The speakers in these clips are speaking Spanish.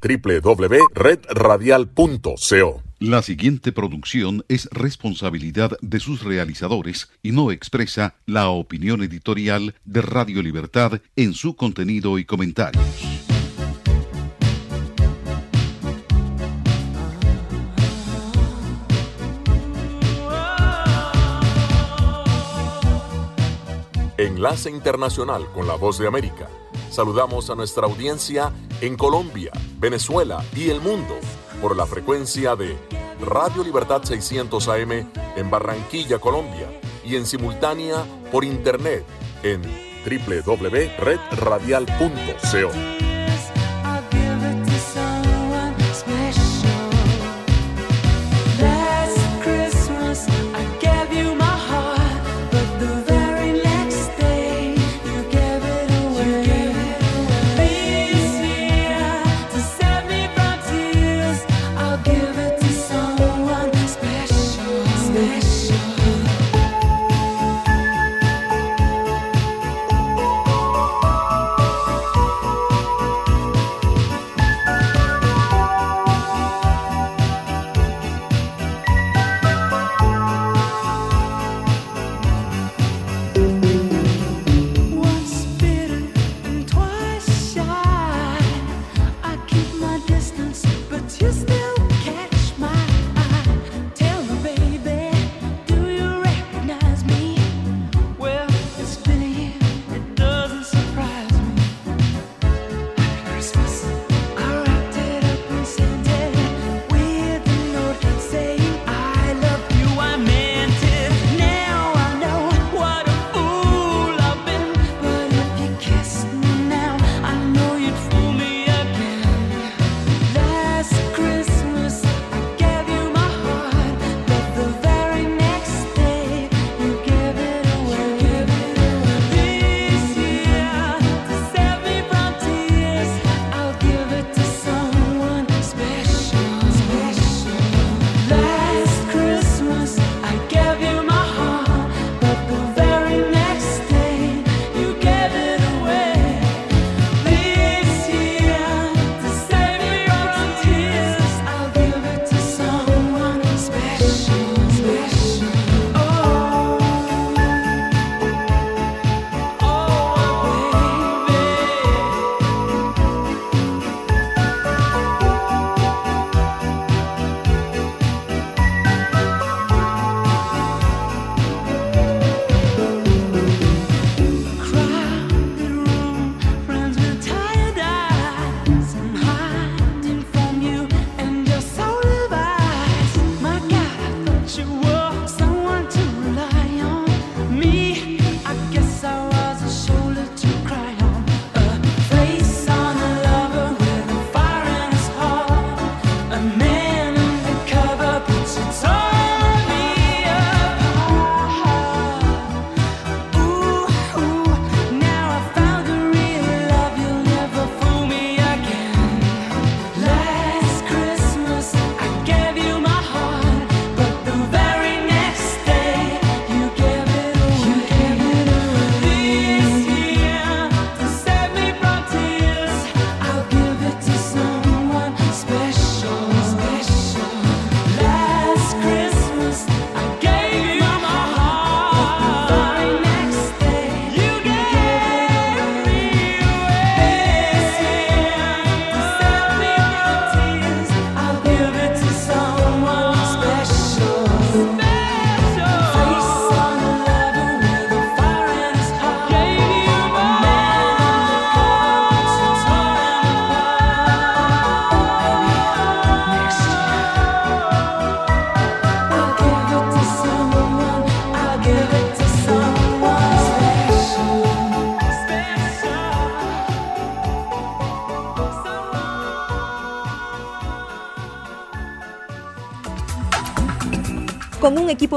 www.redradial.co. La siguiente producción es responsabilidad de sus realizadores y no expresa la opinión editorial de Radio Libertad en su contenido y comentarios. Enlace Internacional con la Voz de América. Saludamos a nuestra audiencia en Colombia, Venezuela y el mundo por la frecuencia de Radio Libertad 600 AM en Barranquilla, Colombia y en simultánea por internet en www.redradial.co.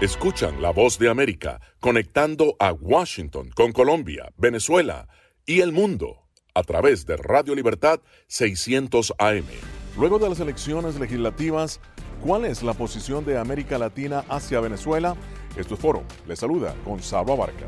Escuchan la voz de América conectando a Washington con Colombia, Venezuela y el mundo a través de Radio Libertad 600 AM. Luego de las elecciones legislativas, ¿cuál es la posición de América Latina hacia Venezuela? Esto es Foro. Les saluda Gonzalo Abarca.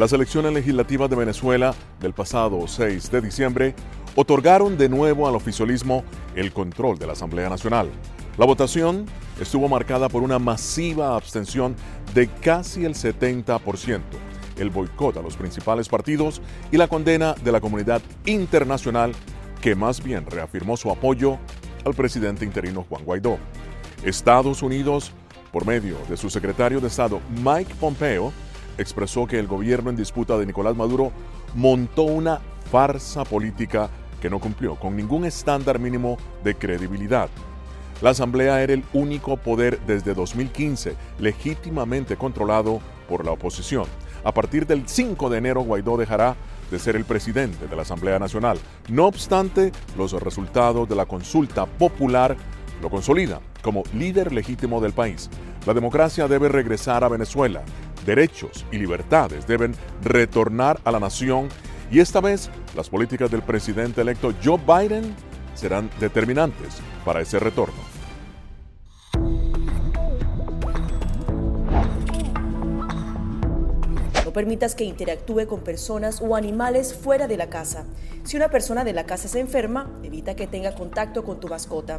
Las elecciones legislativas de Venezuela del pasado 6 de diciembre otorgaron de nuevo al oficialismo el control de la Asamblea Nacional. La votación estuvo marcada por una masiva abstención de casi el 70%, el boicot a los principales partidos y la condena de la comunidad internacional que más bien reafirmó su apoyo al presidente interino Juan Guaidó. Estados Unidos, por medio de su secretario de Estado Mike Pompeo, expresó que el gobierno en disputa de Nicolás Maduro montó una farsa política que no cumplió con ningún estándar mínimo de credibilidad. La Asamblea era el único poder desde 2015 legítimamente controlado por la oposición. A partir del 5 de enero, Guaidó dejará de ser el presidente de la Asamblea Nacional. No obstante, los resultados de la consulta popular lo consolidan como líder legítimo del país. La democracia debe regresar a Venezuela derechos y libertades deben retornar a la nación y esta vez las políticas del presidente electo Joe Biden serán determinantes para ese retorno. No permitas que interactúe con personas o animales fuera de la casa. Si una persona de la casa se enferma, evita que tenga contacto con tu mascota.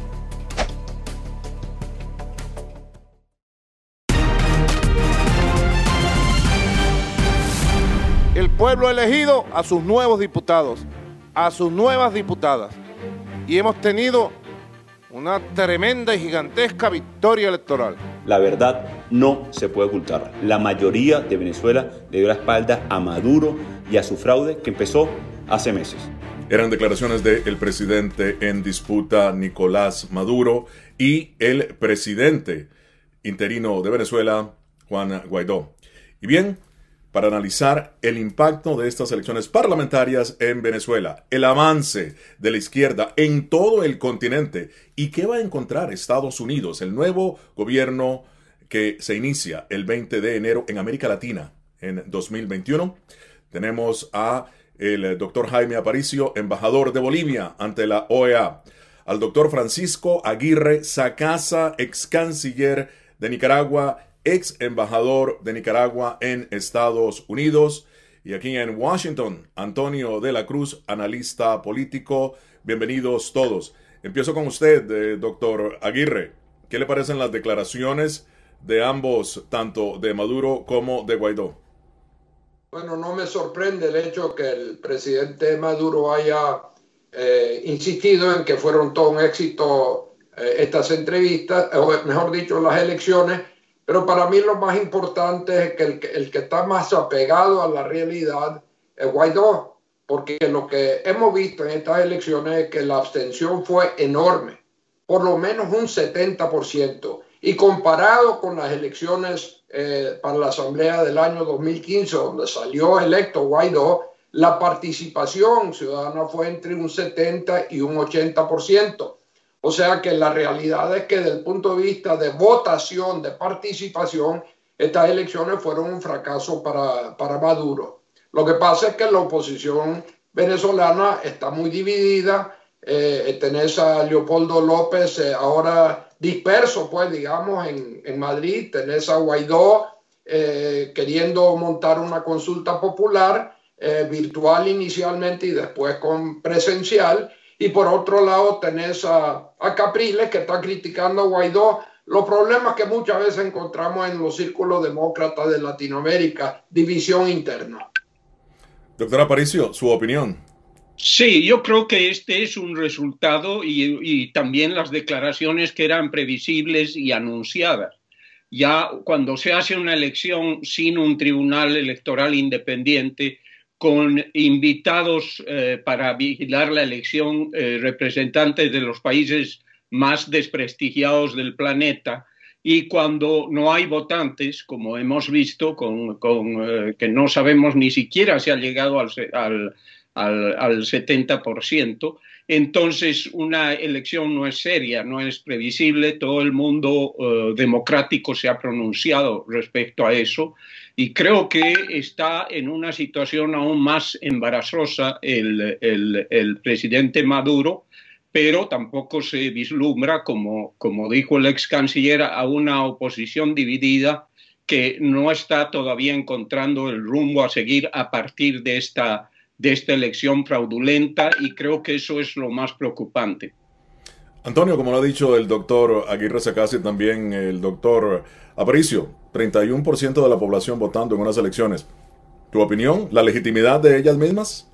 El pueblo ha elegido a sus nuevos diputados, a sus nuevas diputadas. Y hemos tenido una tremenda y gigantesca victoria electoral. La verdad no se puede ocultar. La mayoría de Venezuela le dio la espalda a Maduro y a su fraude que empezó hace meses. Eran declaraciones del presidente en disputa Nicolás Maduro y el presidente interino de Venezuela, Juan Guaidó. Y bien, para analizar el impacto de estas elecciones parlamentarias en Venezuela, el avance de la izquierda en todo el continente y qué va a encontrar Estados Unidos, el nuevo gobierno que se inicia el 20 de enero en América Latina en 2021. Tenemos a el doctor Jaime Aparicio, embajador de Bolivia ante la OEA, al doctor Francisco Aguirre Sacasa, ex canciller de Nicaragua, ex embajador de Nicaragua en Estados Unidos, y aquí en Washington, Antonio de la Cruz, analista político. Bienvenidos todos. Empiezo con usted, eh, doctor Aguirre. ¿Qué le parecen las declaraciones de ambos, tanto de Maduro como de Guaidó? Bueno, no me sorprende el hecho que el presidente Maduro haya eh, insistido en que fueron todo un éxito eh, estas entrevistas, o mejor dicho, las elecciones, pero para mí lo más importante es que el, que está más apegado a la realidad es Guaidó, porque lo que hemos visto en estas elecciones es que la abstención fue enorme, por lo menos un 70%. Y comparado con las elecciones eh, para la Asamblea del año 2015, donde salió electo Guaidó, la participación ciudadana fue entre un 70 y un 80%. O sea que la realidad es que desde el punto de vista de votación, de participación, estas elecciones fueron un fracaso para, para Maduro. Lo que pasa es que la oposición venezolana está muy dividida. Eh, tenés a Leopoldo López eh, ahora disperso, pues, digamos, en, en Madrid, tenés a Guaidó eh, queriendo montar una consulta popular eh, virtual inicialmente y después con presencial, y por otro lado tenés a, a Capriles que está criticando a Guaidó los problemas que muchas veces encontramos en los círculos demócratas de Latinoamérica, división interna. Doctor Aparicio, su opinión. Sí, yo creo que este es un resultado y, y, también las declaraciones que eran previsibles y anunciadas. Ya cuando se hace una elección sin un tribunal electoral independiente, con invitados eh, para vigilar la elección, eh, representantes de los países más desprestigiados del planeta, y cuando no hay votantes, como hemos visto, con, eh, que no sabemos ni siquiera si ha llegado al, al al, al 70%, entonces una elección no es seria, no es previsible, todo el mundo uh, democrático se ha pronunciado respecto a eso y creo que está en una situación aún más embarazosa el, el, el presidente Maduro, pero tampoco se vislumbra, como, como dijo el ex canciller, a una oposición dividida que no está todavía encontrando el rumbo a seguir a partir de esta de esta elección fraudulenta y creo que eso es lo más preocupante. Antonio, como lo ha dicho el doctor Aguirre Sacasi, también el doctor Aparicio, 31% de la población votando en unas elecciones. ¿Tu opinión? ¿La legitimidad de ellas mismas?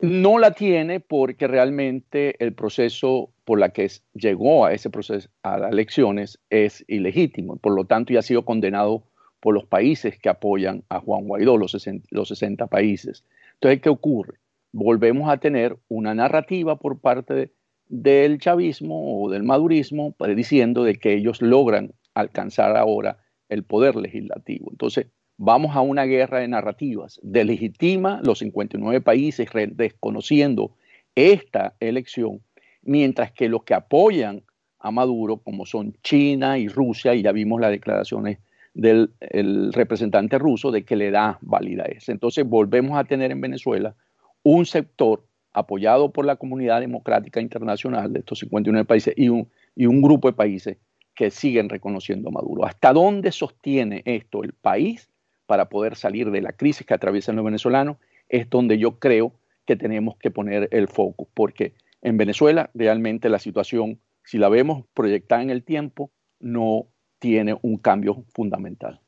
No la tiene porque realmente el proceso por la que llegó a ese proceso, a las elecciones, es ilegítimo. Por lo tanto, ya ha sido condenado por los países que apoyan a Juan Guaidó, los 60, los 60 países. Entonces, ¿qué ocurre? Volvemos a tener una narrativa por parte del chavismo o del madurismo diciendo de que ellos logran alcanzar ahora el poder legislativo. Entonces, vamos a una guerra de narrativas. Delegitima los 59 países desconociendo esta elección, mientras que los que apoyan a Maduro, como son China y Rusia, y ya vimos las declaraciones del representante ruso de que le da validez. Entonces volvemos a tener en Venezuela un sector apoyado por la comunidad democrática internacional de estos 59 países y un, y un grupo de países que siguen reconociendo a Maduro. ¿Hasta dónde sostiene esto el país para poder salir de la crisis que atraviesan los venezolanos? Es donde yo creo que tenemos que poner el foco, porque en Venezuela realmente la situación, si la vemos proyectada en el tiempo, no tiene un cambio fundamental.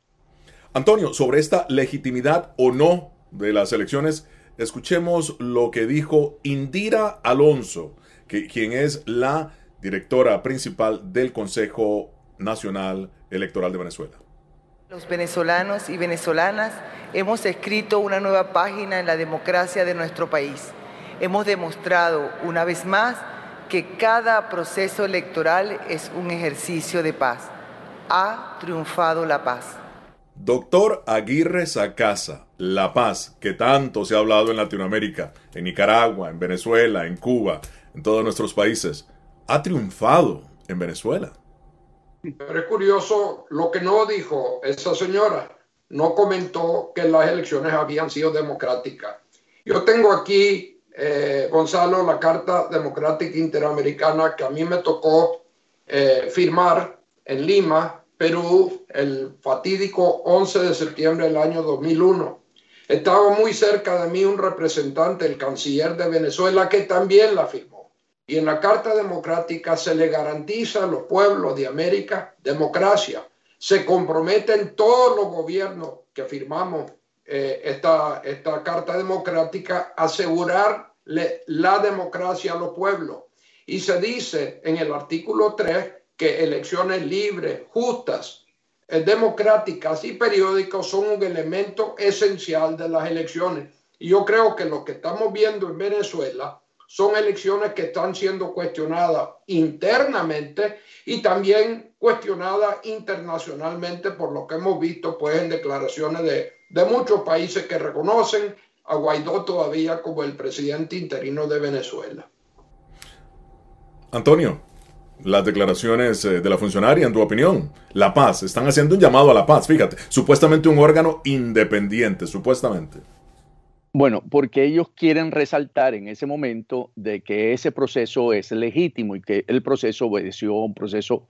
Antonio, sobre esta legitimidad o no de las elecciones, escuchemos lo que dijo Indira Alonso, que, quien es la directora principal del Consejo Nacional Electoral de Venezuela. Los venezolanos y venezolanas hemos escrito una nueva página en la democracia de nuestro país. Hemos demostrado una vez más que cada proceso electoral es un ejercicio de paz ha triunfado la paz. Doctor Aguirre Sacasa, la paz que tanto se ha hablado en Latinoamérica, en Nicaragua, en Venezuela, en Cuba, en todos nuestros países, ha triunfado en Venezuela. Pero es curioso lo que no dijo esa señora. No comentó que las elecciones habían sido democráticas. Yo tengo aquí, eh, Gonzalo, la Carta Democrática Interamericana que a mí me tocó eh, firmar en Lima, Perú, el fatídico 11 de septiembre del año 2001. Estaba muy cerca de mí un representante, el canciller de Venezuela, que también la firmó. Y en la Carta Democrática se le garantiza a los pueblos de América democracia. Se comprometen todos los gobiernos que firmamos eh, esta, esta Carta Democrática a asegurarle la democracia a los pueblos. Y se dice en el artículo 3 que elecciones libres, justas, eh, democráticas y periódicas son un elemento esencial de las elecciones. Y yo creo que lo que estamos viendo en Venezuela son elecciones que están siendo cuestionadas internamente y también cuestionadas internacionalmente por lo que hemos visto pues en declaraciones de, de muchos países que reconocen a Guaidó todavía como el presidente interino de Venezuela. Antonio, las declaraciones eh, de la funcionaria, en tu opinión. La paz, están haciendo un llamado a la paz, fíjate, supuestamente un órgano independiente, supuestamente. Bueno, porque ellos quieren resaltar en ese momento de que ese proceso es legítimo y que el proceso obedeció a un proceso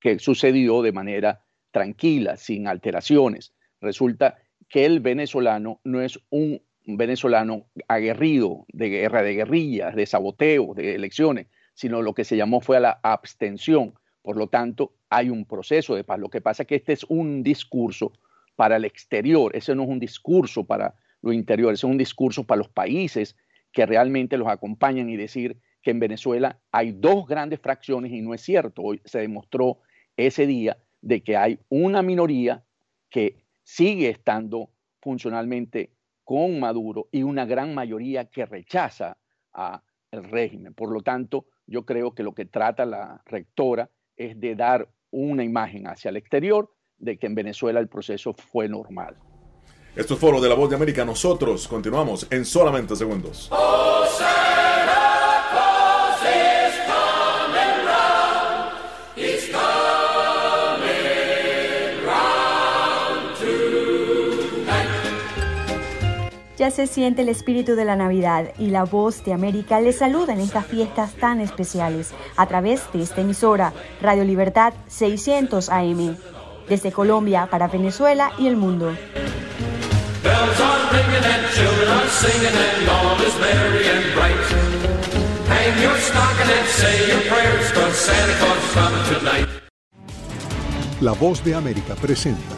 que sucedió de manera tranquila, sin alteraciones. Resulta que el venezolano no es un venezolano aguerrido de guerra, de guerrillas, de saboteo, de elecciones, sino lo que se llamó fue a la abstención. Por lo tanto, hay un proceso de paz. Lo que pasa es que este es un discurso para el exterior, ese no es un discurso para lo interior, ese es un discurso para los países que realmente los acompañan y decir que en Venezuela hay dos grandes fracciones y no es cierto. Hoy se demostró ese día de que hay una minoría que sigue estando funcionalmente con Maduro y una gran mayoría que rechaza al régimen. Por lo tanto, yo creo que lo que trata la rectora es de dar una imagen hacia el exterior de que en Venezuela el proceso fue normal. Esto es Foro de la Voz de América. Nosotros continuamos en solamente segundos. Se siente el espíritu de la Navidad y la voz de América les saluda en estas fiestas tan especiales a través de esta emisora Radio Libertad 600 AM, desde Colombia para Venezuela y el mundo. La voz de América presenta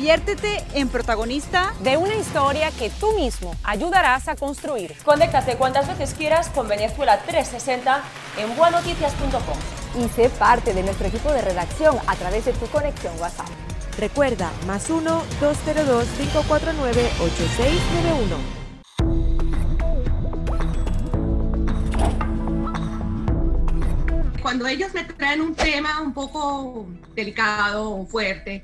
Conviértete en protagonista de una historia que tú mismo ayudarás a construir. Conéctate cuantas veces quieras con Venezuela 360 en buenoticias.com. Y sé parte de nuestro equipo de redacción a través de tu conexión WhatsApp. Recuerda, más 1-202-549-8691. Cuando ellos me traen un tema un poco delicado o fuerte,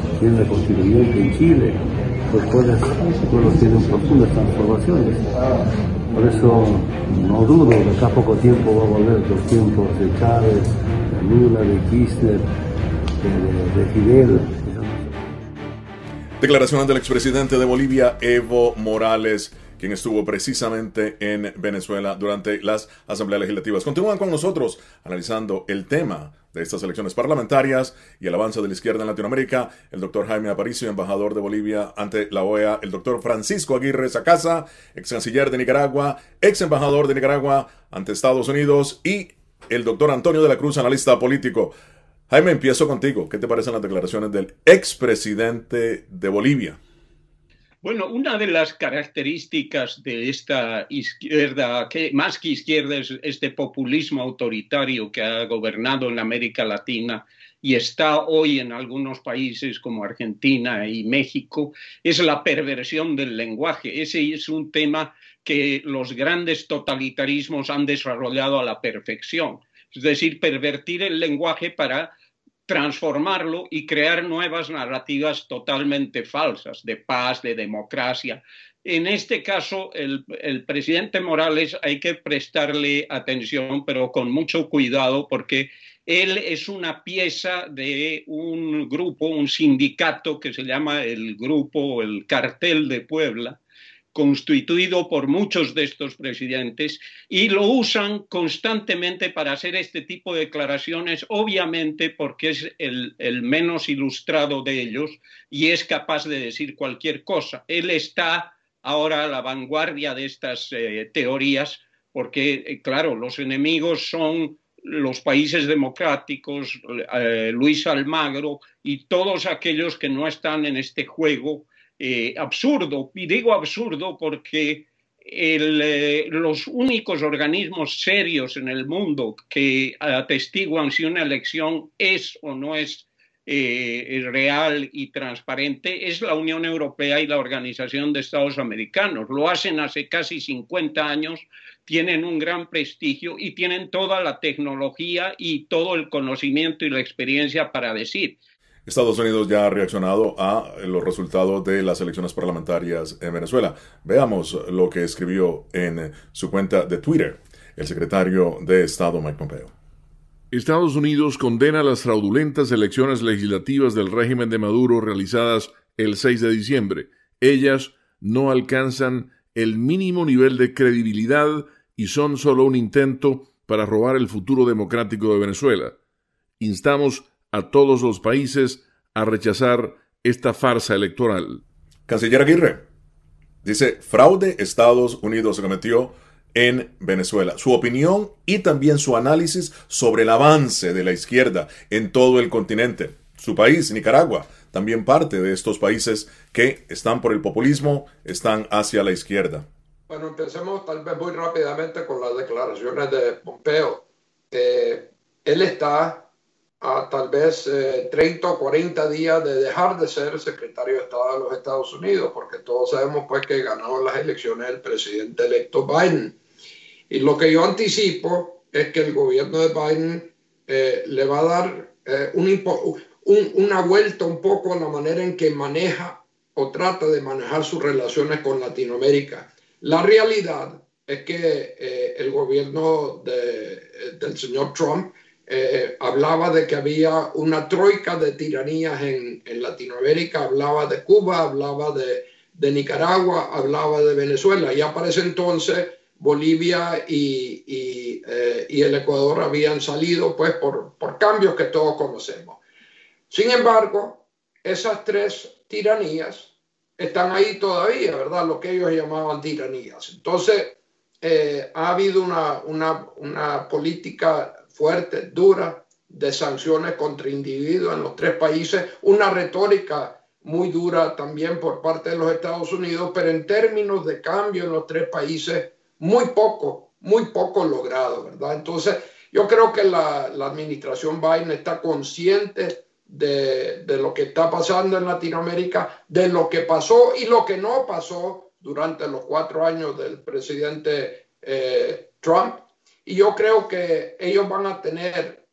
tiene la constituyente en Chile, pues todos pueblos tienen profundas transformaciones. Por eso no dudo que acá poco tiempo va a volver los tiempos de Chávez, de Lula, de Kirchner, de, de Fidel. Declaraciones del expresidente de Bolivia, Evo Morales quien estuvo precisamente en Venezuela durante las asambleas legislativas. Continúan con nosotros analizando el tema de estas elecciones parlamentarias y el avance de la izquierda en Latinoamérica, el doctor Jaime Aparicio, embajador de Bolivia ante la OEA, el doctor Francisco Aguirre Sacasa, ex canciller de Nicaragua, ex embajador de Nicaragua ante Estados Unidos y el doctor Antonio de la Cruz, analista político. Jaime, empiezo contigo. ¿Qué te parecen las declaraciones del expresidente de Bolivia? Bueno, una de las características de esta izquierda, más que izquierda es este populismo autoritario que ha gobernado en América Latina y está hoy en algunos países como Argentina y México, es la perversión del lenguaje. Ese es un tema que los grandes totalitarismos han desarrollado a la perfección. Es decir, pervertir el lenguaje para transformarlo y crear nuevas narrativas totalmente falsas de paz, de democracia. En este caso, el, presidente Morales hay que prestarle atención, pero con mucho cuidado, porque él es una pieza de un grupo, un sindicato que se llama el Grupo, el Cartel de Puebla, constituido por muchos de estos presidentes y lo usan constantemente para hacer este tipo de declaraciones, obviamente porque es el, menos ilustrado de ellos y es capaz de decir cualquier cosa. Él está ahora a la vanguardia de estas eh, teorías porque, eh, claro, los enemigos son los países democráticos, eh, Luis Almagro y todos aquellos que no están en este juego eh, absurdo. Y digo absurdo porque eh, los únicos organismos serios en el mundo que atestiguan si una elección es o no es eh, real y transparente es la Unión Europea y la Organización de Estados Americanos. Lo hacen hace casi 50 años, tienen un gran prestigio y tienen toda la tecnología y todo el conocimiento y la experiencia para decir. Estados Unidos ya ha reaccionado a los resultados de las elecciones parlamentarias en Venezuela. Veamos lo que escribió en su cuenta de Twitter el secretario de Estado Mike Pompeo. Estados Unidos condena las fraudulentas elecciones legislativas del régimen de Maduro realizadas el 6 de diciembre. Ellas no alcanzan el mínimo nivel de credibilidad y son solo un intento para robar el futuro democrático de Venezuela. Instamos a todos los países a rechazar esta farsa electoral. Canciller Aguirre dice, fraude Estados Unidos se cometió en Venezuela. Su opinión y también su análisis sobre el avance de la izquierda en todo el continente. Su país, Nicaragua, también parte de estos países que están por el populismo, están hacia la izquierda. Bueno, empecemos tal vez muy rápidamente con las declaraciones de Pompeo. Eh, él está a tal vez 30 eh, o 40 días de dejar de ser secretario de Estado de los Estados Unidos, porque todos sabemos pues que ganó las elecciones el presidente electo Biden. Y lo que yo anticipo es que el gobierno de Biden eh, le va a dar eh, un, una vuelta un poco a la manera en que maneja o trata de manejar sus relaciones con Latinoamérica. La realidad es que el gobierno de, del señor Trump eh, hablaba de que había una troika de tiranías en, Latinoamérica, hablaba de Cuba, hablaba de, Nicaragua, hablaba de Venezuela. Ya para ese entonces Bolivia y, eh, el Ecuador habían salido pues por, cambios que todos conocemos. Sin embargo, esas tres tiranías están ahí todavía, ¿verdad? Lo que ellos llamaban tiranías. Entonces, eh, ha habido una, política fuerte, dura, de sanciones contra individuos en los tres países, una retórica muy dura también por parte de los Estados Unidos, pero en términos de cambio en los tres países, muy poco, muy poco logrado, ¿verdad? Entonces, yo creo que la, la administración Biden está consciente de, lo que está pasando en Latinoamérica, de lo que pasó y lo que no pasó durante los cuatro años del presidente eh, Trump. Y yo creo que ellos van a tener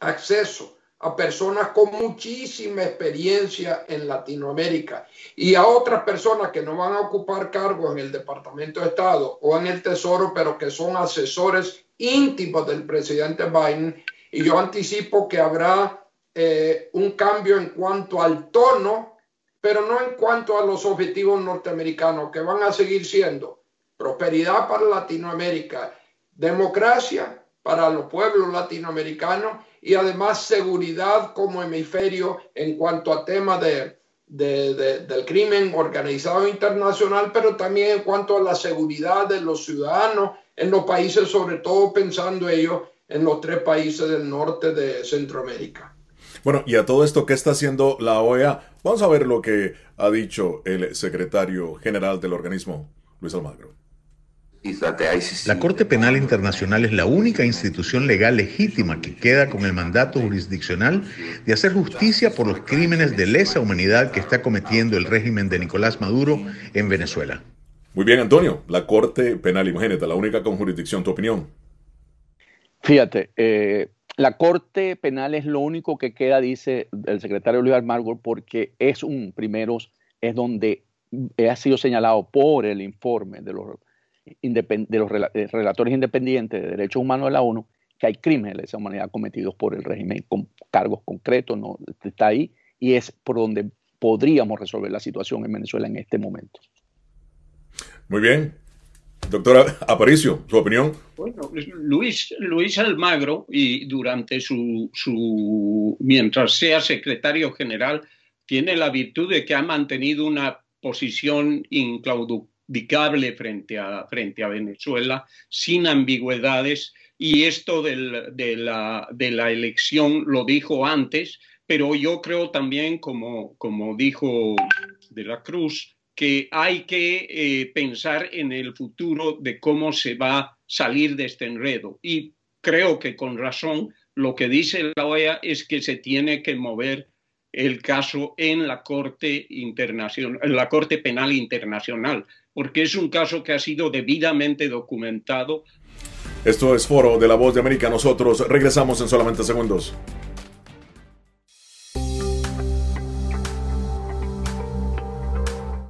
acceso a personas con muchísima experiencia en Latinoamérica y a otras personas que no van a ocupar cargos en el Departamento de Estado o en el Tesoro, pero que son asesores íntimos del presidente Biden. Y yo anticipo que habrá eh, un cambio en cuanto al tono, pero no en cuanto a los objetivos norteamericanos, que van a seguir siendo prosperidad para Latinoamérica, democracia para los pueblos latinoamericanos y además seguridad como hemisferio en cuanto a temas de, del crimen organizado internacional, pero también en cuanto a la seguridad de los ciudadanos en los países, sobre todo pensando ellos en los tres países del norte de Centroamérica. Bueno, y a todo esto, ¿qué está haciendo la OEA? Vamos a ver lo que ha dicho el secretario general del organismo, Luis Almagro. La Corte Penal Internacional es la única institución legal legítima que queda con el mandato jurisdiccional de hacer justicia por los crímenes de lesa humanidad que está cometiendo el régimen de Nicolás Maduro en Venezuela. Muy bien, Antonio. La Corte Penal, imagínate, la única con jurisdicción. ¿Tu opinión? Fíjate, eh, la Corte Penal es lo único que queda, dice el secretario Luis Almagro, porque es un, primero, es donde ha sido señalado por el informe de los, de los eh, relatores independientes de derechos humanos de la ONU que hay crímenes de lesa humanidad cometidos por el régimen con cargos concretos, no está ahí, y es por donde podríamos resolver la situación en Venezuela en este momento. Muy bien, Doctora Aparicio, su opinión. Bueno, Luis, Luis Almagro, y durante su, su, mientras sea secretario general, tiene la virtud de que ha mantenido una posición frente a, frente a Venezuela, sin ambigüedades, y esto del, de, la, de la elección lo dijo antes, pero yo creo también, como, como dijo de la Cruz, que hay que eh, pensar en el futuro de cómo se va a salir de este enredo. Y creo que con razón lo que dice la OEA es que se tiene que mover el caso en la Corte Internacional, en la Corte Penal Internacional, porque es un caso que ha sido debidamente documentado. Esto es Foro de la Voz de América. Nosotros regresamos en solamente segundos.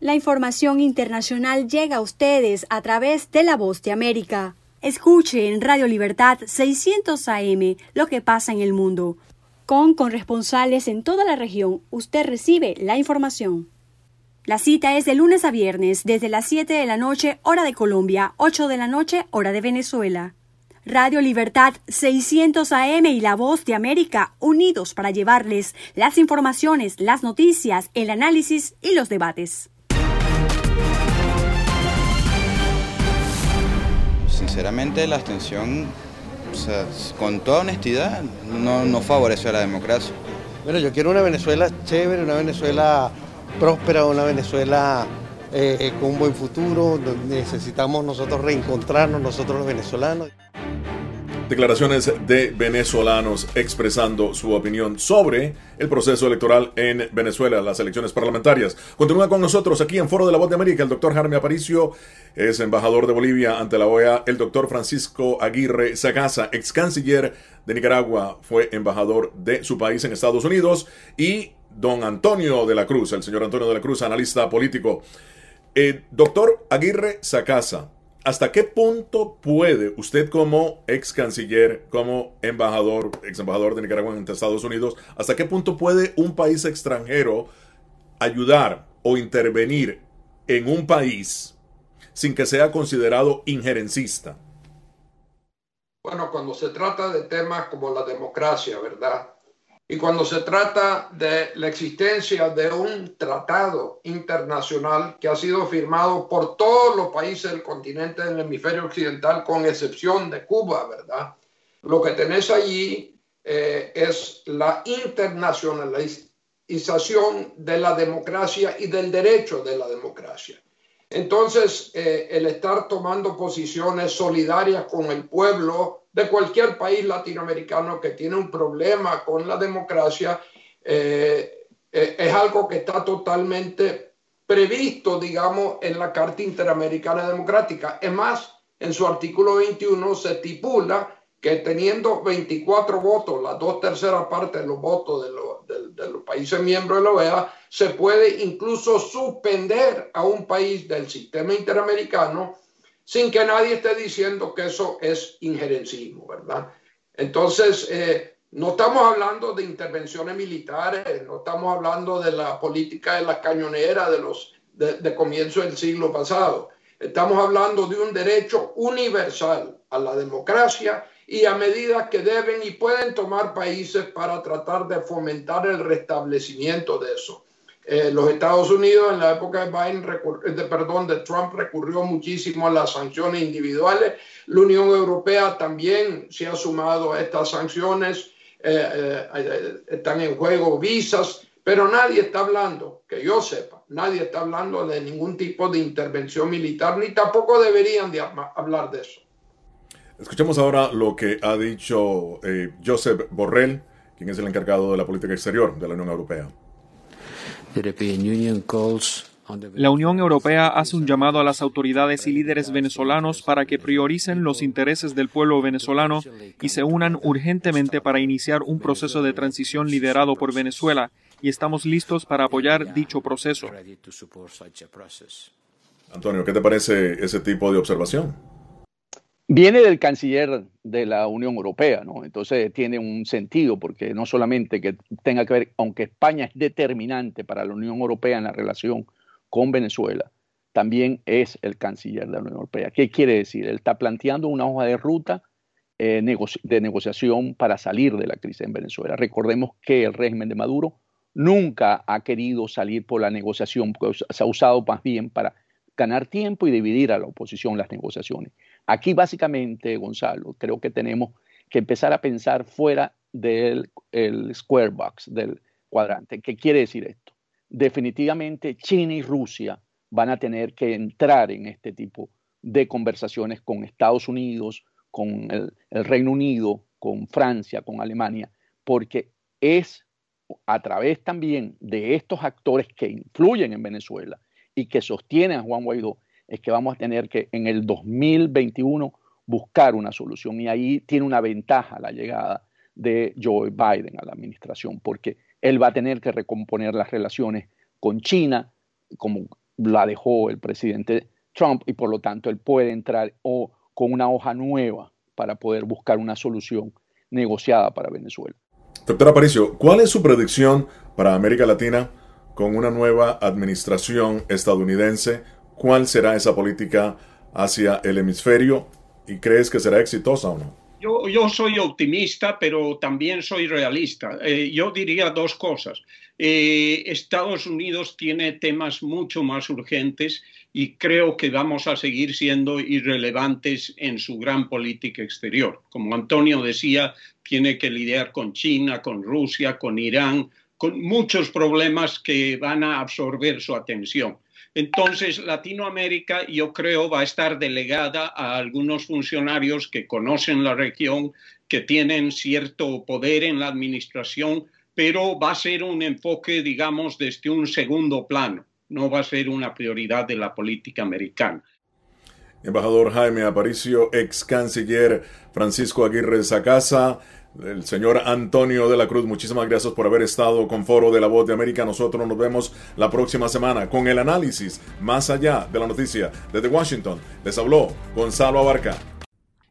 La información internacional llega a ustedes a través de La Voz de América. Escuche en Radio Libertad 600 AM lo que pasa en el mundo. Con corresponsales en toda la región, usted recibe la información. La cita es de lunes a viernes desde las 7 de la noche hora de Colombia, 8 de la noche hora de Venezuela. Radio Libertad 600 AM y La Voz de América unidos para llevarles las informaciones, las noticias, el análisis y los debates. Sinceramente la abstención, con toda honestidad, no, no favorece a la democracia. Bueno, yo quiero una Venezuela chévere, una Venezuela próspera, una Venezuela eh, eh, con un buen futuro, necesitamos nosotros reencontrarnos, nosotros los venezolanos. Declaraciones de venezolanos expresando su opinión sobre el proceso electoral en Venezuela, las elecciones parlamentarias. Continúa con nosotros aquí en Foro de la Voz de América el doctor Jaime Aparicio, es embajador de Bolivia ante la OEA, el doctor Francisco Aguirre Sagasa, ex canciller de Nicaragua, fue embajador de su país en Estados Unidos, y don Antonio de la Cruz, el señor Antonio de la Cruz, analista político. Eh, doctor Aguirre Sacasa, ¿hasta qué punto puede usted como ex canciller, como embajador, ex embajador de Nicaragua en Estados Unidos, hasta qué punto puede un país extranjero ayudar o intervenir en un país sin que sea considerado injerencista? Bueno, cuando se trata de temas como la democracia, ¿verdad? Y cuando se trata de la existencia de un tratado internacional que ha sido firmado por todos los países del continente del hemisferio occidental, con excepción de Cuba, ¿verdad? Lo que tenés allí eh, es la internacionalización de la democracia y del derecho de la democracia. Entonces, eh, el estar tomando posiciones solidarias con el pueblo de cualquier país latinoamericano que tiene un problema con la democracia, eh, eh, es algo que está totalmente previsto, digamos, en la Carta Interamericana Democrática. Es más, en su artículo 21 se estipula que teniendo 24 votos, las dos terceras partes de los votos de, de los países miembros de la OEA, se puede incluso suspender a un país del sistema interamericano sin que nadie esté diciendo que eso es injerencismo, ¿verdad? Entonces, eh, no estamos hablando de intervenciones militares, no estamos hablando de la política de la cañonera de los de, comienzo del siglo pasado. Estamos hablando de un derecho universal a la democracia y a medidas que deben y pueden tomar países para tratar de fomentar el restablecimiento de eso. Eh, los Estados Unidos en la época de, Biden, de, perdón, de Trump recurrió muchísimo a las sanciones individuales. La Unión Europea también se ha sumado a estas sanciones. Eh, eh, están en juego visas, pero nadie está hablando, que yo sepa, nadie está hablando de ningún tipo de intervención militar, ni tampoco deberían de hablar de eso. Escuchemos ahora lo que ha dicho Joseph Borrell, quien es el encargado de la política exterior de la Unión Europea. La Unión Europea hace un llamado a las autoridades y líderes venezolanos para que prioricen los intereses del pueblo venezolano y se unan urgentemente para iniciar un proceso de transición liderado por Venezuela y estamos listos para apoyar dicho proceso. Antonio, ¿qué te parece ese tipo de observación? Viene del canciller de la Unión Europea, ¿no? Entonces tiene un sentido porque no solamente que tenga que ver, aunque España es determinante para la Unión Europea en la relación con Venezuela, también es el canciller de la Unión Europea. ¿Qué quiere decir? Él está planteando una hoja de ruta eh, de negociación para salir de la crisis en Venezuela. Recordemos que el régimen de Maduro nunca ha querido salir por la negociación, porque se ha usado más bien para ganar tiempo y dividir a la oposición las negociaciones. Aquí básicamente, Gonzalo, creo que tenemos que empezar a pensar fuera del square box, del, cuadrante. ¿Qué quiere decir esto? Definitivamente China y Rusia van a tener que entrar en este tipo de conversaciones con Estados Unidos, con el, Reino Unido, con Francia, con Alemania, porque es a través también de estos actores que influyen en Venezuela y que sostienen a Juan Guaidó, es que vamos a tener que en el 2021 buscar una solución. Y ahí tiene una ventaja la llegada de Joe Biden a la administración, porque él va a tener que recomponer las relaciones con China, como la dejó el presidente Trump, y por lo tanto él puede entrar o con una hoja nueva para poder buscar una solución negociada para Venezuela. Doctor Aparicio, ¿cuál es su predicción para América Latina con una nueva administración estadounidense? ¿Cuál será esa política hacia el hemisferio? ¿Y crees que será exitosa o no? Yo, soy optimista, pero también soy realista. Eh, yo diría dos cosas. Eh, Estados Unidos tiene temas mucho más urgentes y creo que vamos a seguir siendo irrelevantes en su gran política exterior. Como Antonio decía, tiene que lidiar con China, con Rusia, con Irán, con muchos problemas que van a absorber su atención. Entonces, Latinoamérica, yo creo, va a estar delegada a algunos funcionarios que conocen la región, que tienen cierto poder en la administración, pero va a ser un enfoque, digamos, desde un segundo plano. No va a ser una prioridad de la política americana. Embajador Jaime Aparicio, ex canciller Francisco Aguirre Sacasa, el señor Antonio de la Cruz, muchísimas gracias por haber estado con Foro de la Voz de América. Nosotros nos vemos la próxima semana con el análisis más allá de la noticia. Desde Washington les habló Gonzalo Abarca.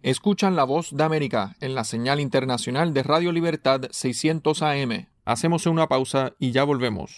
Escuchan la voz de América en la señal internacional de Radio Libertad 600 AM. Hacemos una pausa y ya volvemos.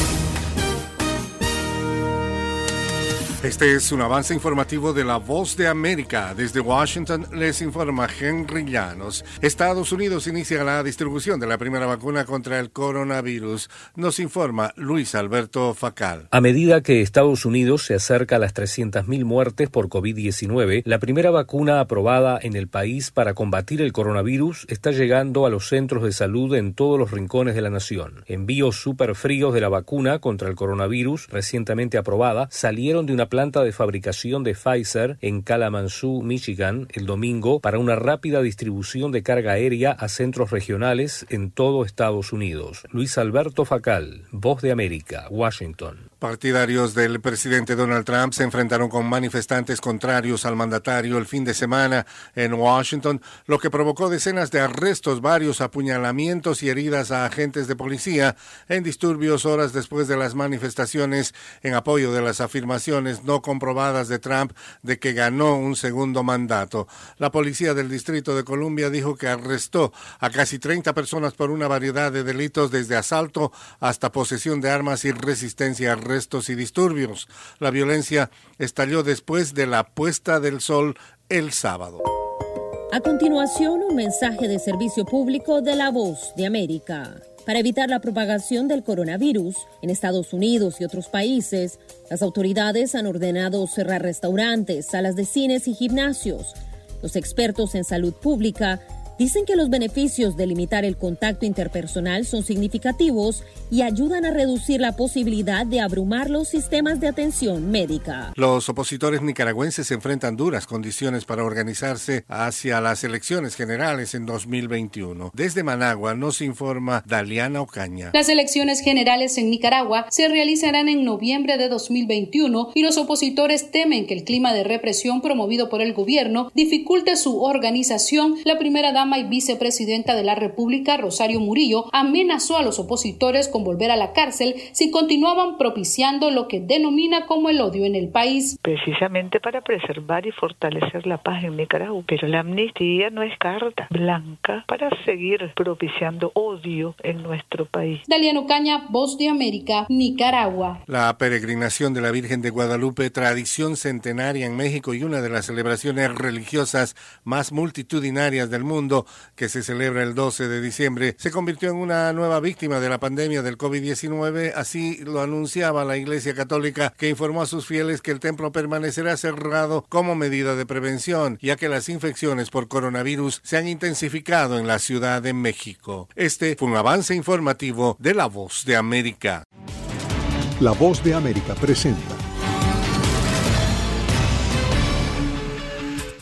Este es un avance informativo de la Voz de América. Desde Washington les informa Henry Llanos. Estados Unidos inicia la distribución de la primera vacuna contra el coronavirus. Nos informa Luis Alberto Facal. A medida que Estados Unidos se acerca a las 300.000 muertes por COVID-19, la primera vacuna aprobada en el país para combatir el coronavirus está llegando a los centros de salud en todos los rincones de la nación. Envíos superfríos de la vacuna contra el coronavirus recientemente aprobada salieron de una planta de fabricación de Pfizer en Kalamazoo, Michigan, el domingo para una rápida distribución de carga aérea a centros regionales en todo Estados Unidos. Luis Alberto Facal, Voz de América, Washington. Partidarios del presidente Donald Trump se enfrentaron con manifestantes contrarios al mandatario el fin de semana en Washington, lo que provocó decenas de arrestos, varios apuñalamientos y heridas a agentes de policía en disturbios horas después de las manifestaciones en apoyo de las afirmaciones no comprobadas de Trump de que ganó un segundo mandato. La policía del Distrito de Columbia dijo que arrestó a casi 30 personas por una variedad de delitos desde asalto hasta posesión de armas y resistencia a arrestos y disturbios. La violencia estalló después de la puesta del sol el sábado. A continuación, un mensaje de servicio público de la voz de América. Para evitar la propagación del coronavirus en Estados Unidos y otros países, las autoridades han ordenado cerrar restaurantes, salas de cines y gimnasios. Los expertos en salud pública Dicen que los beneficios de limitar el contacto interpersonal son significativos y ayudan a reducir la posibilidad de abrumar los sistemas de atención médica. Los opositores nicaragüenses enfrentan duras condiciones para organizarse hacia las elecciones generales en 2021. Desde Managua nos informa Daliana Ocaña. Las elecciones generales en Nicaragua se realizarán en noviembre de 2021 y los opositores temen que el clima de represión promovido por el gobierno dificulte su organización. La primera dama y vicepresidenta de la República, Rosario Murillo, amenazó a los opositores con volver a la cárcel si continuaban propiciando lo que denomina como el odio en el país. Precisamente para preservar y fortalecer la paz en Nicaragua. Pero la amnistía no es carta blanca para seguir propiciando odio en nuestro país. Daliano Caña, Voz de América, Nicaragua. La peregrinación de la Virgen de Guadalupe, tradición centenaria en México y una de las celebraciones religiosas más multitudinarias del mundo, que se celebra el 12 de diciembre, se convirtió en una nueva víctima de la pandemia del COVID-19. Así lo anunciaba la Iglesia Católica, que informó a sus fieles que el templo permanecerá cerrado como medida de prevención, ya que las infecciones por coronavirus se han intensificado en la Ciudad de México. Este fue un avance informativo de La Voz de América. La Voz de América presenta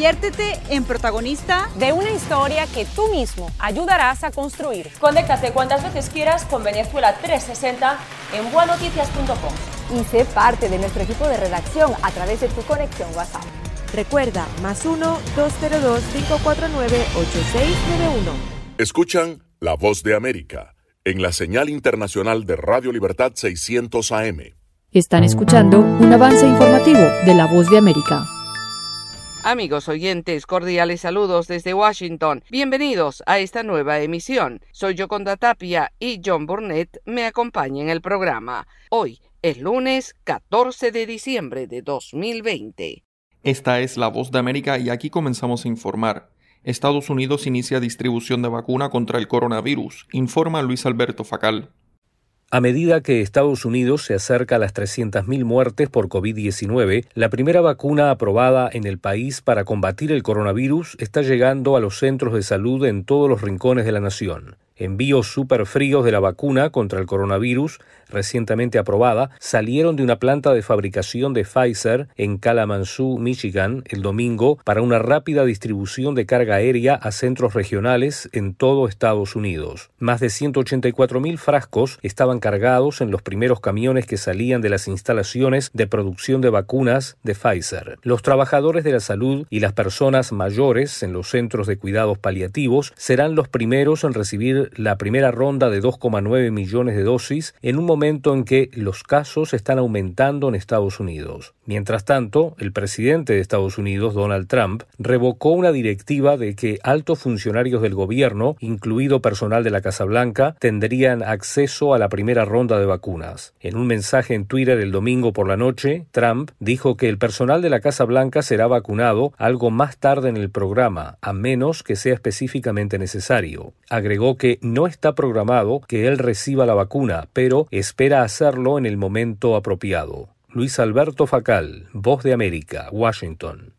Conviértete en protagonista de una historia que tú mismo ayudarás a construir. Conéctate cuantas veces quieras con Venezuela 360 en buenoticias.com. Y sé parte de nuestro equipo de redacción a través de tu conexión WhatsApp. Recuerda, más 1-202-549-8691. Escuchan La Voz de América en la señal internacional de Radio Libertad 600 AM. Están escuchando un avance informativo de La Voz de América. Amigos oyentes, cordiales saludos desde Washington. Bienvenidos a esta nueva emisión. Soy Yoconda Tapia y John Burnett me acompaña en el programa. Hoy es lunes 14 de diciembre de 2020. Esta es la voz de América y aquí comenzamos a informar. Estados Unidos inicia distribución de vacuna contra el coronavirus, informa Luis Alberto Facal. A medida que Estados Unidos se acerca a las 300.000 muertes por COVID-19, la primera vacuna aprobada en el país para combatir el coronavirus está llegando a los centros de salud en todos los rincones de la nación. envíos superfríos de la vacuna contra el coronavirus recientemente aprobada salieron de una planta de fabricación de Pfizer en Kalamazoo, Michigan, el domingo para una rápida distribución de carga aérea a centros regionales en todo Estados Unidos. Más de 184 mil frascos estaban cargados en los primeros camiones que salían de las instalaciones de producción de vacunas de Pfizer. Los trabajadores de la salud y las personas mayores en los centros de cuidados paliativos serán los primeros en recibir la primera ronda de 2,9 millones de dosis en un momento momento en que los casos están aumentando en Estados Unidos. Mientras tanto, el presidente de Estados Unidos, Donald Trump, revocó una directiva de que altos funcionarios del gobierno, incluido personal de la Casa Blanca, tendrían acceso a la primera ronda de vacunas. En un mensaje en Twitter el domingo por la noche, Trump dijo que el personal de la Casa Blanca será vacunado algo más tarde en el programa, a menos que sea específicamente necesario. Agregó que no está programado que él reciba la vacuna, pero es espera hacerlo en el momento apropiado. Luis Alberto Facal, Voz de América, Washington.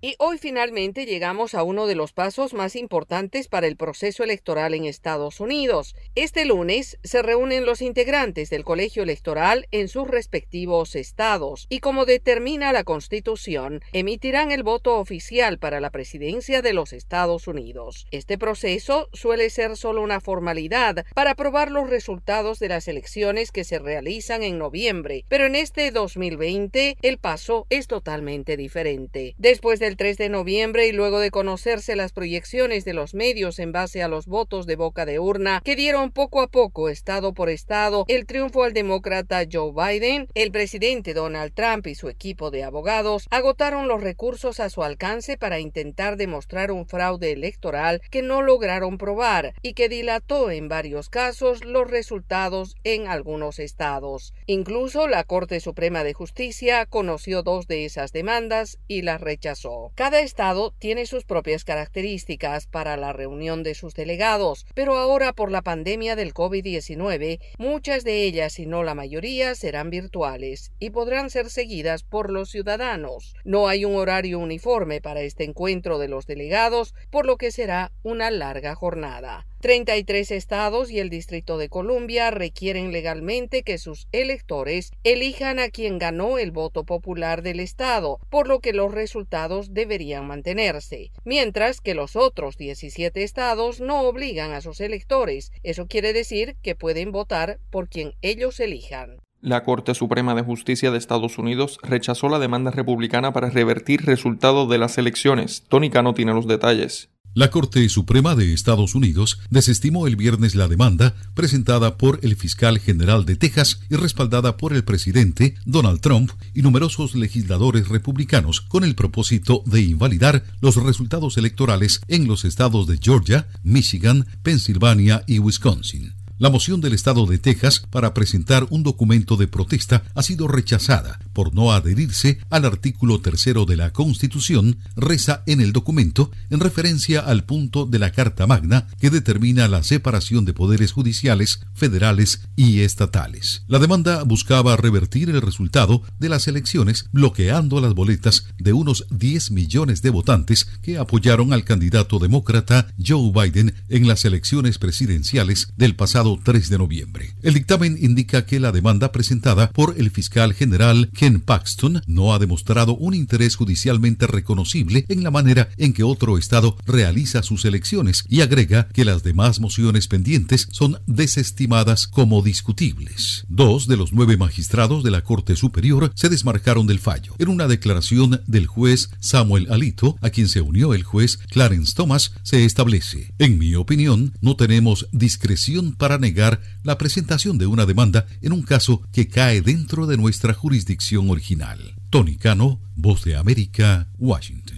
Y hoy finalmente llegamos a uno de los pasos más importantes para el proceso electoral en Estados Unidos. Este lunes se reúnen los integrantes del colegio electoral en sus respectivos estados y como determina la Constitución, emitirán el voto oficial para la presidencia de los Estados Unidos. Este proceso suele ser solo una formalidad para aprobar los resultados de las elecciones que se realizan en noviembre, pero en este 2020 el paso es totalmente diferente. Después de el 3 de noviembre y luego de conocerse las proyecciones de los medios en base a los votos de boca de urna que dieron poco a poco, estado por estado, el triunfo al demócrata Joe Biden, el presidente Donald Trump y su equipo de abogados agotaron los recursos a su alcance para intentar demostrar un fraude electoral que no lograron probar y que dilató en varios casos los resultados en algunos estados. Incluso la Corte Suprema de Justicia conoció dos de esas demandas y las rechazó. Cada estado tiene sus propias características para la reunión de sus delegados, pero ahora por la pandemia del COVID-19, muchas de ellas, y no la mayoría, serán virtuales y podrán ser seguidas por los ciudadanos. No hay un horario uniforme para este encuentro de los delegados, por lo que será una larga jornada. 33 estados y el Distrito de Columbia requieren legalmente que sus electores elijan a quien ganó el voto popular del estado, por lo que los resultados deberían mantenerse, mientras que los otros 17 estados no obligan a sus electores. Eso quiere decir que pueden votar por quien ellos elijan. La Corte Suprema de Justicia de Estados Unidos rechazó la demanda republicana para revertir resultados de las elecciones. Tónica no tiene los detalles. La Corte Suprema de Estados Unidos desestimó el viernes la demanda presentada por el fiscal general de Texas y respaldada por el presidente Donald Trump y numerosos legisladores republicanos con el propósito de invalidar los resultados electorales en los estados de Georgia, Michigan, Pensilvania y Wisconsin. La moción del Estado de Texas para presentar un documento de protesta ha sido rechazada por no adherirse al artículo tercero de la Constitución, reza en el documento en referencia al punto de la Carta Magna que determina la separación de poderes judiciales, federales y estatales. La demanda buscaba revertir el resultado de las elecciones bloqueando las boletas de unos 10 millones de votantes que apoyaron al candidato demócrata Joe Biden en las elecciones presidenciales del pasado 3 de noviembre. El dictamen indica que la demanda presentada por el fiscal general Ken Paxton no ha demostrado un interés judicialmente reconocible en la manera en que otro Estado realiza sus elecciones y agrega que las demás mociones pendientes son desestimadas como discutibles. Dos de los nueve magistrados de la Corte Superior se desmarcaron del fallo. En una declaración del juez Samuel Alito, a quien se unió el juez Clarence Thomas, se establece, en mi opinión, no tenemos discreción para negar la presentación de una demanda en un caso que cae dentro de nuestra jurisdicción original. Tony Cano, Voz de América, Washington.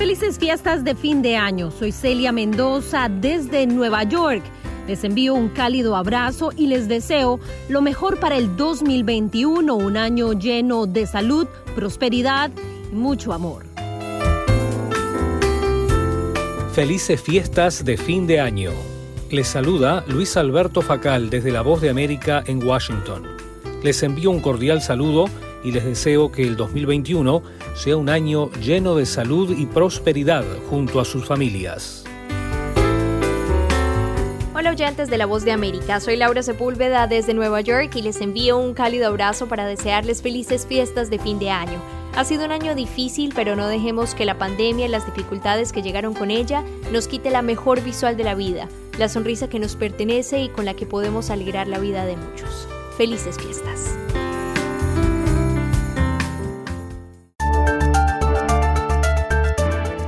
Felices fiestas de fin de año. Soy Celia Mendoza desde Nueva York. Les envío un cálido abrazo y les deseo lo mejor para el 2021, un año lleno de salud, prosperidad y mucho amor. Felices fiestas de fin de año. Les saluda Luis Alberto Facal desde La Voz de América en Washington. Les envío un cordial saludo y les deseo que el 2021 sea un año lleno de salud y prosperidad junto a sus familias. Hola oyentes de La Voz de América, soy Laura Sepúlveda desde Nueva York y les envío un cálido abrazo para desearles felices fiestas de fin de año. Ha sido un año difícil, pero no dejemos que la pandemia y las dificultades que llegaron con ella nos quite la mejor visual de la vida, la sonrisa que nos pertenece y con la que podemos alegrar la vida de muchos. Felices fiestas.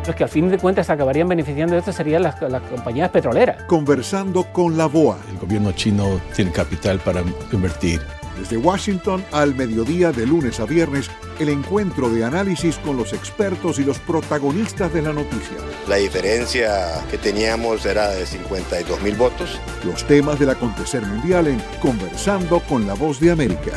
Los que al fin de cuentas acabarían beneficiando de esto serían las, las compañías petroleras. Conversando con la BOA. El gobierno chino tiene capital para invertir. Desde Washington al mediodía de lunes a viernes, el encuentro de análisis con los expertos y los protagonistas de la noticia. La diferencia que teníamos era de 52 mil votos. Los temas del acontecer mundial en Conversando con la Voz de América.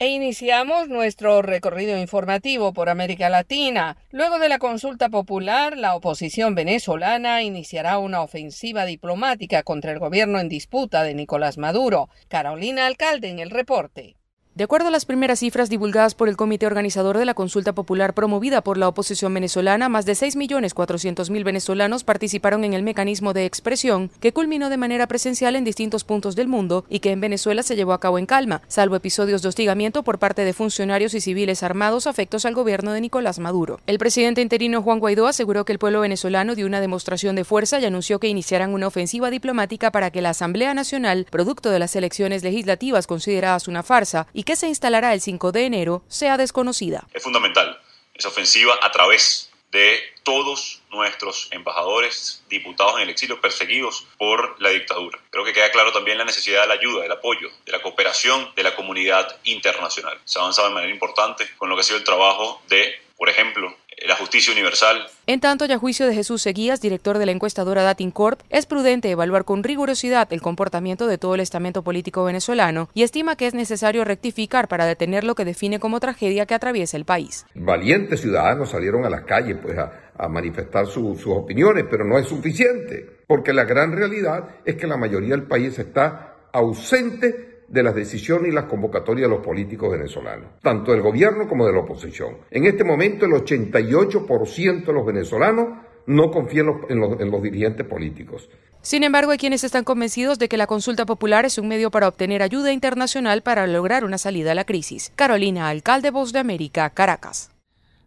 E iniciamos nuestro recorrido informativo por América Latina. Luego de la consulta popular, la oposición venezolana iniciará una ofensiva diplomática contra el gobierno en disputa de Nicolás Maduro. Carolina Alcalde en el reporte. De acuerdo a las primeras cifras divulgadas por el comité organizador de la consulta popular promovida por la oposición venezolana, más de 6.400.000 venezolanos participaron en el mecanismo de expresión que culminó de manera presencial en distintos puntos del mundo y que en Venezuela se llevó a cabo en calma, salvo episodios de hostigamiento por parte de funcionarios y civiles armados afectos al gobierno de Nicolás Maduro. El presidente interino Juan Guaidó aseguró que el pueblo venezolano dio una demostración de fuerza y anunció que iniciarán una ofensiva diplomática para que la Asamblea Nacional, producto de las elecciones legislativas consideradas una farsa y que se instalará el 5 de enero sea desconocida. Es fundamental esa ofensiva a través de todos nuestros embajadores, diputados en el exilio, perseguidos por la dictadura. Creo que queda claro también la necesidad de la ayuda, del apoyo, de la cooperación de la comunidad internacional. Se ha avanzado de manera importante con lo que ha sido el trabajo de, por ejemplo, la justicia universal. En tanto, y a juicio de Jesús Seguías, director de la encuestadora Datincorp, es prudente evaluar con rigurosidad el comportamiento de todo el estamento político venezolano y estima que es necesario rectificar para detener lo que define como tragedia que atraviesa el país. Valientes ciudadanos salieron a las calles pues, a, a manifestar su, sus opiniones, pero no es suficiente, porque la gran realidad es que la mayoría del país está ausente de las decisiones y las convocatorias de los políticos venezolanos, tanto del gobierno como de la oposición. En este momento el 88% de los venezolanos no confían en en los, dirigentes políticos. Sin embargo, hay quienes están convencidos de que la consulta popular es un medio para obtener ayuda internacional para lograr una salida a la crisis. Carolina, alcalde Voz de América, Caracas.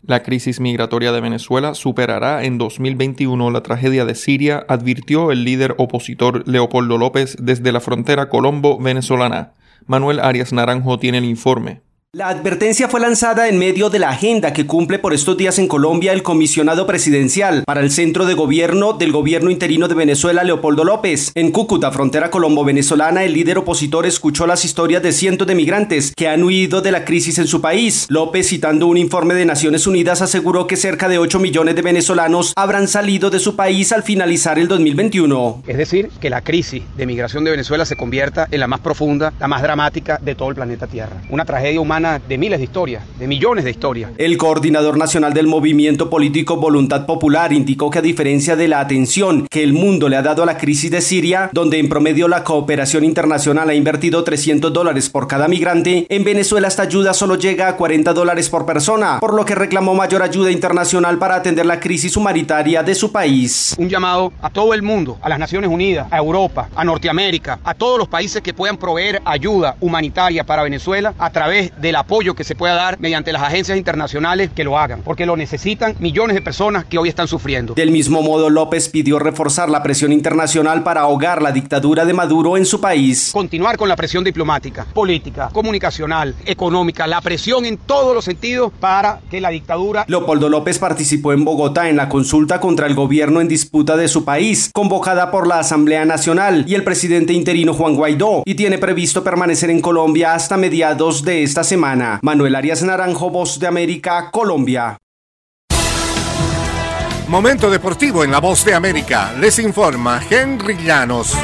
La crisis migratoria de Venezuela superará en 2021 la tragedia de Siria, advirtió el líder opositor Leopoldo López desde la frontera colombo-venezolana. Manuel Arias Naranjo tiene el informe. La advertencia fue lanzada en medio de la agenda que cumple por estos días en Colombia el comisionado presidencial para el centro de gobierno del gobierno interino de Venezuela, Leopoldo López. En Cúcuta, frontera colombo-venezolana, el líder opositor escuchó las historias de cientos de migrantes que han huido de la crisis en su país. López, citando un informe de Naciones Unidas, aseguró que cerca de 8 millones de venezolanos habrán salido de su país al finalizar el 2021. Es decir, que la crisis de migración de Venezuela se convierta en la más profunda, la más dramática de todo el planeta Tierra. Una tragedia humana de miles de historias, de millones de historias. El coordinador nacional del movimiento político Voluntad Popular indicó que a diferencia de la atención que el mundo le ha dado a la crisis de Siria, donde en promedio la cooperación internacional ha invertido 300 dólares por cada migrante, en Venezuela esta ayuda solo llega a 40 dólares por persona, por lo que reclamó mayor ayuda internacional para atender la crisis humanitaria de su país. Un llamado a todo el mundo, a las Naciones Unidas, a Europa, a Norteamérica, a todos los países que puedan proveer ayuda humanitaria para Venezuela a través de la apoyo que se pueda dar mediante las agencias internacionales que lo hagan, porque lo necesitan millones de personas que hoy están sufriendo. Del mismo modo, López pidió reforzar la presión internacional para ahogar la dictadura de Maduro en su país. Continuar con la presión diplomática, política, comunicacional, económica, la presión en todos los sentidos para que la dictadura... Leopoldo López participó en Bogotá en la consulta contra el gobierno en disputa de su país, convocada por la Asamblea Nacional y el presidente interino Juan Guaidó, y tiene previsto permanecer en Colombia hasta mediados de esta semana. Manuel Arias Naranjo, Voz de América, Colombia. Momento deportivo en la Voz de América. Les informa Henry Llanos.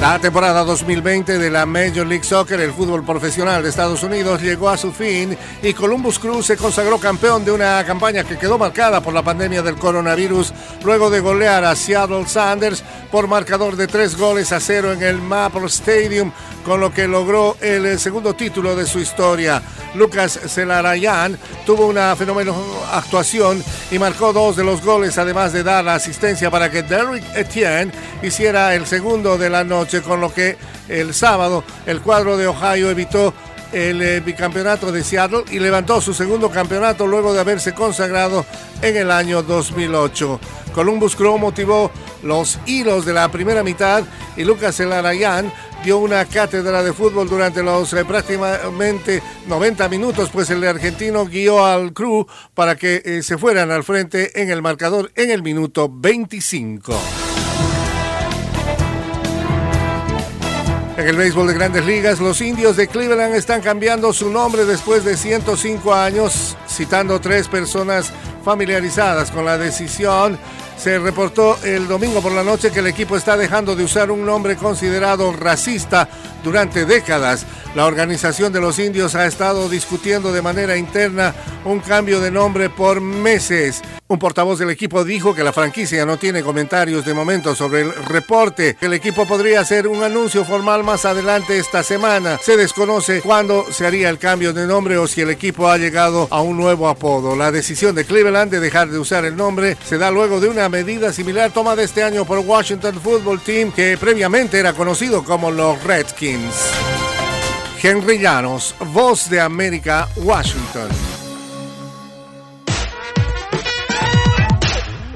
La temporada 2020 de la Major League Soccer, el fútbol profesional de Estados Unidos, llegó a su fin y Columbus Crew se consagró campeón de una campaña que quedó marcada por la pandemia del coronavirus luego de golear a Seattle Sanders por marcador de tres goles a cero en el Maple Stadium, con lo que logró el segundo título de su historia. Lucas Celarayan tuvo una fenómeno actuación y marcó dos de los goles, además de dar la asistencia para que Derrick Etienne hiciera el segundo de la noche con lo que el sábado el cuadro de Ohio evitó el eh, bicampeonato de Seattle y levantó su segundo campeonato luego de haberse consagrado en el año 2008. Columbus Crew motivó los hilos de la primera mitad y Lucas Elarayan dio una cátedra de fútbol durante los eh, prácticamente 90 minutos, pues el argentino guió al Crew para que eh, se fueran al frente en el marcador en el minuto 25. En el béisbol de grandes ligas, los indios de Cleveland están cambiando su nombre después de 105 años, citando tres personas familiarizadas con la decisión. Se reportó el domingo por la noche que el equipo está dejando de usar un nombre considerado racista durante décadas. La organización de los indios ha estado discutiendo de manera interna un cambio de nombre por meses. Un portavoz del equipo dijo que la franquicia no tiene comentarios de momento sobre el reporte. El equipo podría hacer un anuncio formal más adelante esta semana. Se desconoce cuándo se haría el cambio de nombre o si el equipo ha llegado a un nuevo apodo. La decisión de Cleveland de dejar de usar el nombre se da luego de una medida similar tomada este año por Washington Football Team que previamente era conocido como los Redskins. Henry Llanos, Voz de América, Washington.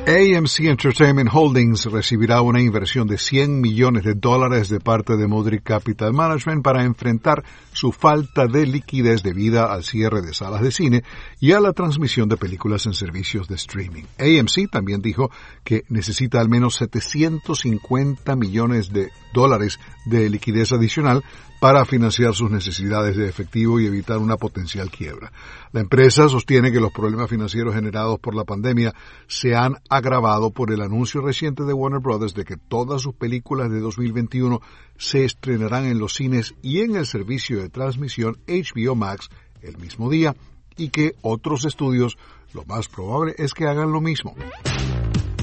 AMC Entertainment Holdings recibirá una inversión de 100 millones de dólares de parte de Modric Capital Management para enfrentar su falta de liquidez debida al cierre de salas de cine y a la transmisión de películas en servicios de streaming. AMC también dijo que necesita al menos 750 millones de dólares de liquidez adicional para financiar sus necesidades de efectivo y evitar una potencial quiebra. La empresa sostiene que los problemas financieros generados por la pandemia se han agravado por el anuncio reciente de Warner Bros. de que todas sus películas de 2021 se estrenarán en los cines y en el servicio de transmisión HBO Max el mismo día y que otros estudios lo más probable es que hagan lo mismo.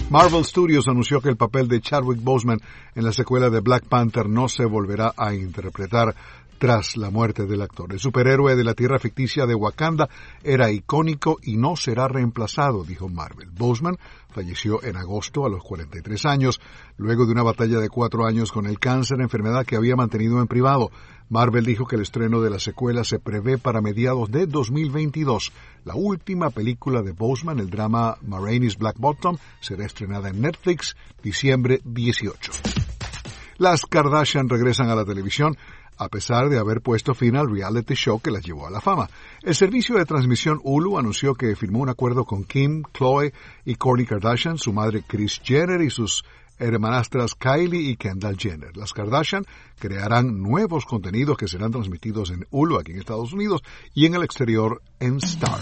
Marvel Studios anunció que el papel de Chadwick Boseman en la secuela de Black Panther no se volverá a interpretar tras la muerte del actor. El superhéroe de la tierra ficticia de Wakanda era icónico y no será reemplazado, dijo Marvel. Boseman falleció en agosto a los 43 años, luego de una batalla de cuatro años con el cáncer, enfermedad que había mantenido en privado. Marvel dijo que el estreno de la secuela se prevé para mediados de 2022. La última película de Boseman, el drama Maraine's Black Bottom, será estrenada en Netflix diciembre 18. Las Kardashian regresan a la televisión a pesar de haber puesto fin al reality show que las llevó a la fama. El servicio de transmisión Hulu anunció que firmó un acuerdo con Kim, Chloe y Kourtney Kardashian, su madre Kris Jenner y sus hermanastras Kylie y Kendall Jenner. Las Kardashian crearán nuevos contenidos que serán transmitidos en Hulu aquí en Estados Unidos y en el exterior en Star.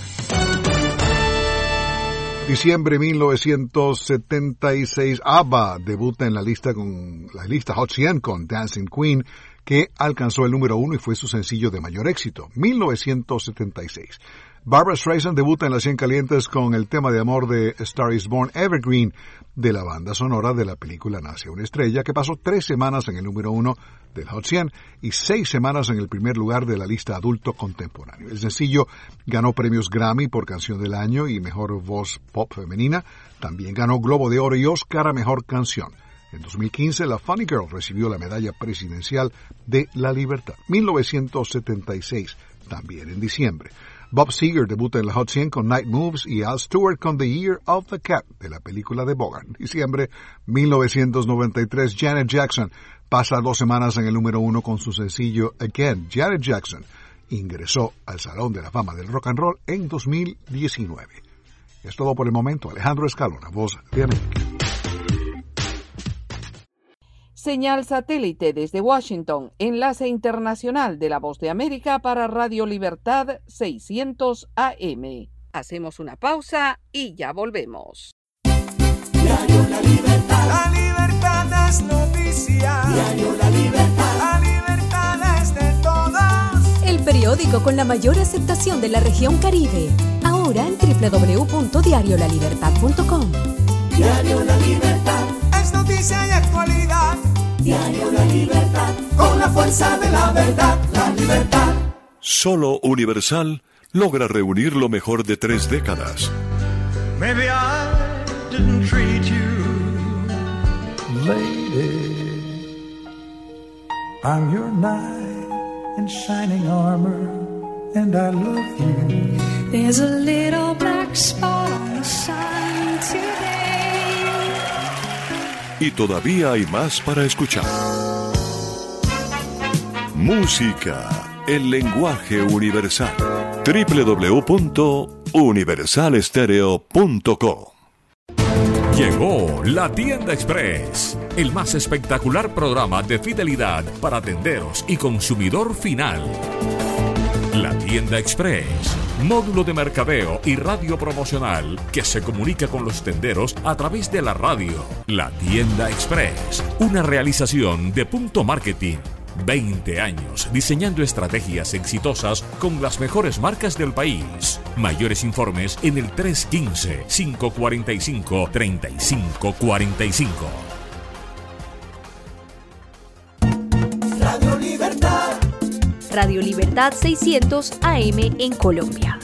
Diciembre 1976, ABBA debuta en la lista con la lista Hot 100 con Dancing Queen, que alcanzó el número uno y fue su sencillo de mayor éxito. 1976. Barbara Streisand debuta en las 100 calientes con el tema de amor de Star is Born Evergreen de la banda sonora de la película Nace una estrella que pasó tres semanas en el número uno del Hot 100 y seis semanas en el primer lugar de la lista adulto contemporáneo. El sencillo ganó premios Grammy por canción del año y mejor voz pop femenina. También ganó Globo de Oro y Oscar a mejor canción. En 2015, la Funny Girl recibió la medalla presidencial de la libertad. 1976, también en diciembre. Bob Seger debuta en la Hot 100 con Night Moves y Al Stewart con The Year of the Cat de la película de Bogart. Diciembre 1993, Janet Jackson pasa dos semanas en el número uno con su sencillo Again. Janet Jackson ingresó al Salón de la Fama del Rock and Roll en 2019. Es todo por el momento. Alejandro Escalona, voz de América. Señal satélite desde Washington, enlace internacional de la Voz de América para Radio Libertad 600 AM. Hacemos una pausa y ya volvemos. Diario La Libertad. La libertad es noticia. Diario La Libertad. La libertad es de todos. El periódico con la mayor aceptación de la región Caribe. Ahora en www.diariolalibertad.com. Diario La Libertad. Es noticia y actualidad. Diario La Libertad. Con la fuerza de la verdad. La libertad. Solo Universal logra reunir lo mejor de tres décadas. Maybe I didn't treat you. Lady, I'm your knight in shining armor, and I love you. There's a little black spot on the sun today. Y todavía hay más para escuchar. Música, el lenguaje universal. www.universalestereo.com Llegó la tienda express, el más espectacular programa de fidelidad para tenderos y consumidor final. La tienda express, módulo de mercadeo y radio promocional que se comunica con los tenderos a través de la radio. La tienda express, una realización de punto marketing 20 años diseñando estrategias exitosas con las mejores marcas del país. Mayores informes en el 315-545-3545. Radio Libertad 600 AM en Colombia.